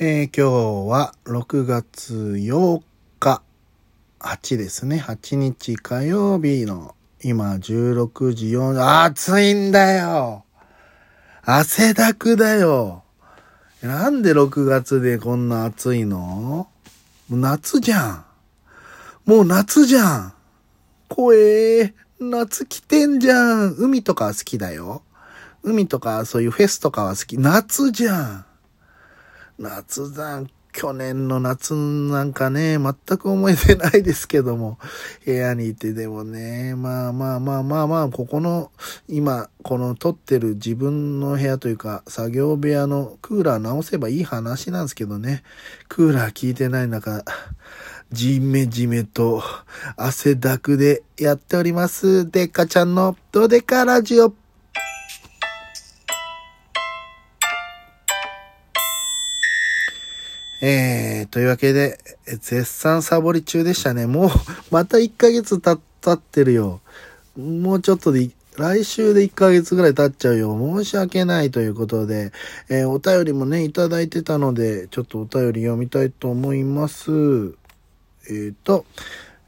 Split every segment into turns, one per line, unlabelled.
えー、今日は6月8日、8ですね。8日火曜日の今16時4、暑いんだよ汗だくだよなんで6月でこんな暑いの？夏じゃん。もう夏じゃん。怖え夏来てんじゃん。海とか好きだよ。海とかそういうフェスとかは好き。夏じゃん。夏だ。去年の夏なんかね、全く思い出ないですけども、部屋にいてでもね、まあまあまあまあまあ、ここの、今、この撮ってる自分の部屋というか、作業部屋のクーラー直せばいい話なんですけどね、クーラー効いてない中、じめじめと汗だくでやっております。デッカちゃんのドデカラジオ。えー、というわけで、絶賛サボり中でしたね。もう、また1ヶ月経ってるよ。もうちょっとで、来週で1ヶ月ぐらい経っちゃうよ。申し訳ないということで、えー、お便りもね、いただいてたので、ちょっとお便り読みたいと思います。えっ、ー、と、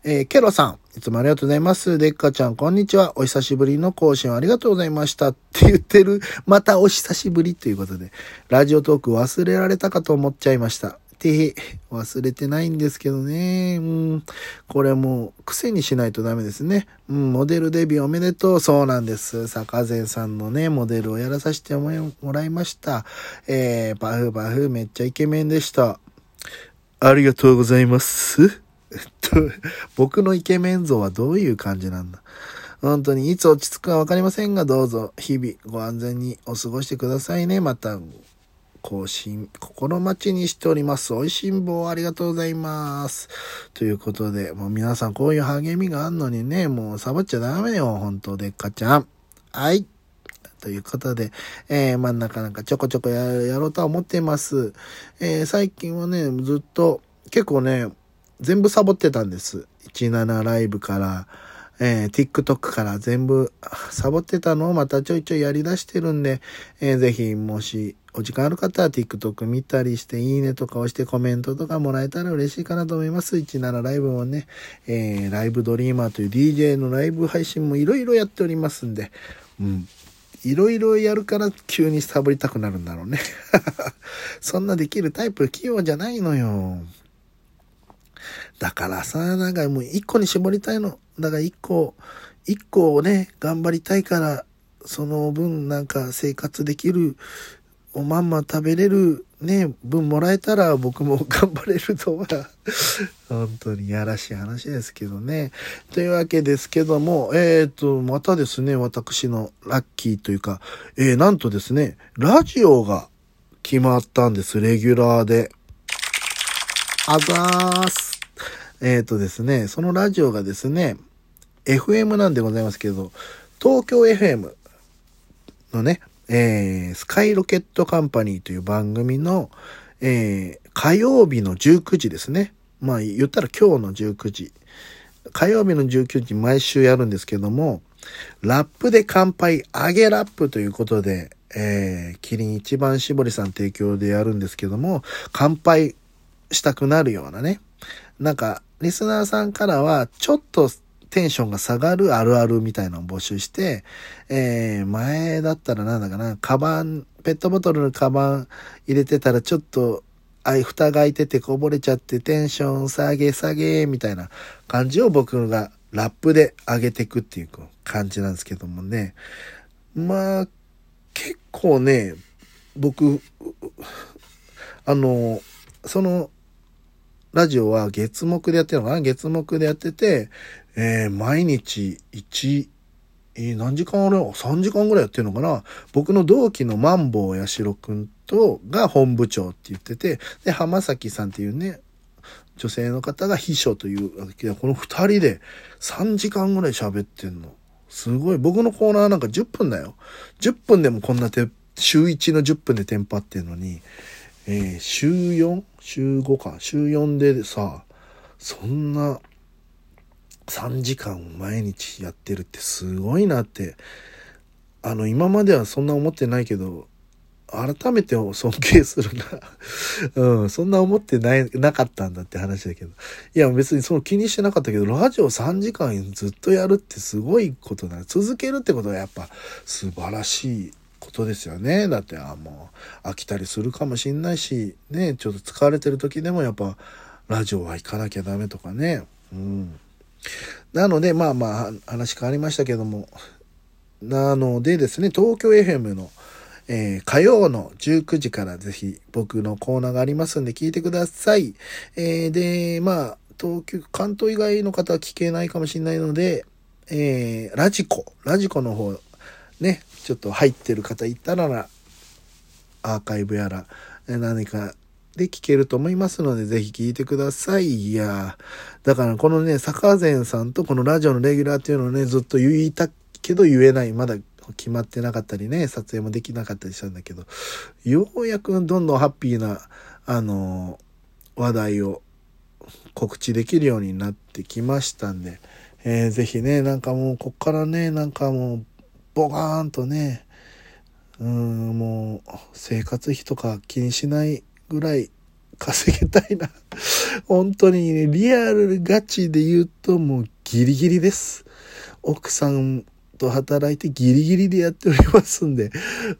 えー、ケロさん、いつもありがとうございます。デッカちゃん、こんにちは。お久しぶりの更新ありがとうございました。って言ってる。またお久しぶりということで、ラジオトーク忘れられたかと思っちゃいました。て、忘れてないんですけどね。うん。これもう癖にしないとダメですね。うん、モデルデビューおめでとう。そうなんです。坂前さんのね、モデルをやらさせてもらいました。えー、パフパフめっちゃイケメンでした。ありがとうございます。えっと、僕のイケメン像はどういう感じなんだ？本当にいつ落ち着くかわかりませんが、どうぞ日々ご安全にお過ごしてくださいね。また、更新、心待ちにしております。美味しんぼありがとうございます。ということで、もう皆さんこういう励みがあんのにね、もうサボっちゃダメよ、本当でっかちゃん。はい。ということで、えー、まあなかなかちょこちょこやろうとは思ってます。えー、最近はね、ずっと、結構ね、全部サボってたんです。17ライブから、えー、TikTok から全部サボってたのをまたちょいちょいやり出してるんで、えー、ぜひもしお時間ある方は TikTok 見たりして、いいねとか押してコメントとかもらえたら嬉しいかなと思います。17ライブもね、えー、ライブドリーマーという DJ のライブ配信もいろいろやっておりますんで、うん。いろいろやるから急にサボりたくなるんだろうね。そんなできるタイプ器用じゃないのよ。だからさ、なんかもう一個に絞りたいの。だから一個、一個をね、頑張りたいから、その分なんか生活できるおまんま食べれるね、分もらえたら僕も 頑張れるとは、本当にやらしい話ですけどね。というわけですけども、えっ、ー、と、またですね、私のラッキーというか、えー、なんとですね、ラジオが決まったんです、レギュラーで。あざーす。えっ、ー、とですね、そのラジオがですね、FM なんでございますけど、東京 FM のね、えー、スカイロケットカンパニーという番組の、えー、火曜日の19時ですね。まあ言ったら今日の19時。火曜日の19時毎週やるんですけども、ラップで乾杯、揚げラップということで、えー、キリン一番搾りさん提供でやるんですけども、乾杯したくなるようなね。なんか、リスナーさんからは、ちょっとテンションが下がるあるあるみたいなのを募集して、えー、前だったらなんだかな、カバン、ペットボトルのカバン入れてたらちょっと、あい、蓋が開いててこぼれちゃってテンション下げ下げみたいな感じを僕がラップで上げていくっていう感じなんですけどもね。まあ、結構ね、僕、あの、その、ラジオは月目でやってるのかな？月目でやってて、えー、毎日1、えー、何時間あれ ?3 時間ぐらいやってるのかな？僕の同期のマンボウ八代くんと、が本部長って言ってて、で、浜崎さんっていうね、女性の方が秘書という、この二人で3時間ぐらい喋ってんの。すごい。僕のコーナーなんか10分だよ。10分でもこんなて、週1の10分でテンパってんのに、えー、週 4? 週5か。週4でさ、そんな3時間毎日やってるってすごいなって、あの、今まではそんな思ってないけど、改めて尊敬するな。うん、そんな思ってない、なかったんだって話だけど。いや、別にその気にしてなかったけど、ラジオ3時間ずっとやるってすごいことだ。続けるってことはやっぱ素晴らしいことですよね。だって、あもう飽きたりするかもしんないし、ね、ちょっと疲れてる時でもやっぱラジオは行かなきゃダメとかね。うん。なので、まあまあ話変わりましたけども、なのでですね、東京 FM の、えー、火曜の19時からぜひ僕のコーナーがありますんで聞いてください。えー、で、まあ、東京、関東以外の方は聞けないかもしれないので、えー、ラジコ、ラジコの方、ね、ちょっと入ってる方いたら、アーカイブやら、何かで聞けると思いますので、ぜひ聞いてください。いやだからこのね、坂前さんとこのラジオのレギュラーっていうのをね、ずっと言いたけど言えない。まだ決まってなかったりね、撮影もできなかったりしたんだけど、ようやくどんどんハッピーな、あの話題を告知できるようになってきましたんで、えー、ぜひね、なんかもう、こっからね、なんかもう、ボガーンとね、うん、もう、生活費とか気にしないぐらい稼げたいな。本当にね、リアルガチで言うともうギリギリです。奥さんと働いてギリギリでやっておりますんで、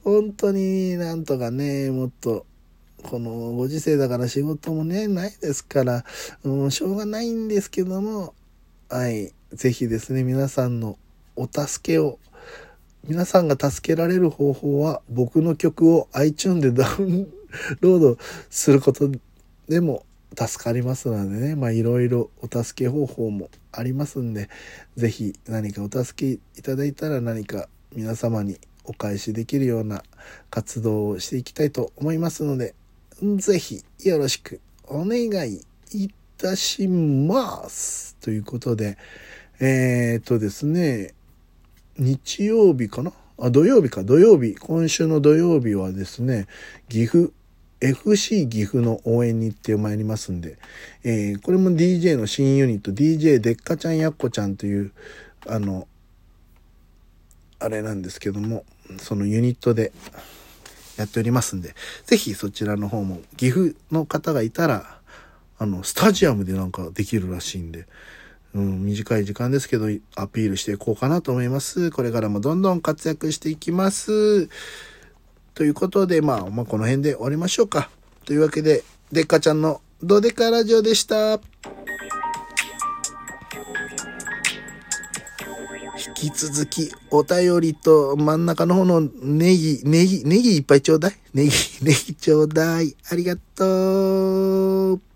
本当になんとかね、もっと、このご時世だから仕事もね、ないですから、うん、しょうがないんですけども、はい、ぜひですね、皆さんのお助けを、皆さんが助けられる方法は、僕の曲を iTune でダウンロードすることでも助かりますのでね、まあいろいろお助け方法もありますんで、是非何かお助けいただいたら何か皆様にお返しできるような活動をしていきたいと思いますので、是非よろしくお願いいたします。ということで、えー、っとですね、日曜日かな？あ、土曜日か、土曜日。今週の土曜日はですね、岐阜 FC 岐阜の応援に行ってまいりますんで、えー、これも DJ の新ユニット、DJ でっかちゃんやっこちゃんという、あの、あれなんですけども、そのユニットでやっておりますんで、ぜひそちらの方も岐阜の方がいたら、あの、スタジアムでなんかできるらしいんで、うん、短い時間ですけど、アピールしていこうかなと思います。これからもどんどん活躍していきます。ということで、まあ、まあ、この辺で終わりましょうか。というわけで、でっかちゃんのドデカラジオでした。引き続き、お便りと真ん中の方のネギ、ネギ、ネギいっぱいちょうだい。ネギ、ネギちょうだい。ありがとう。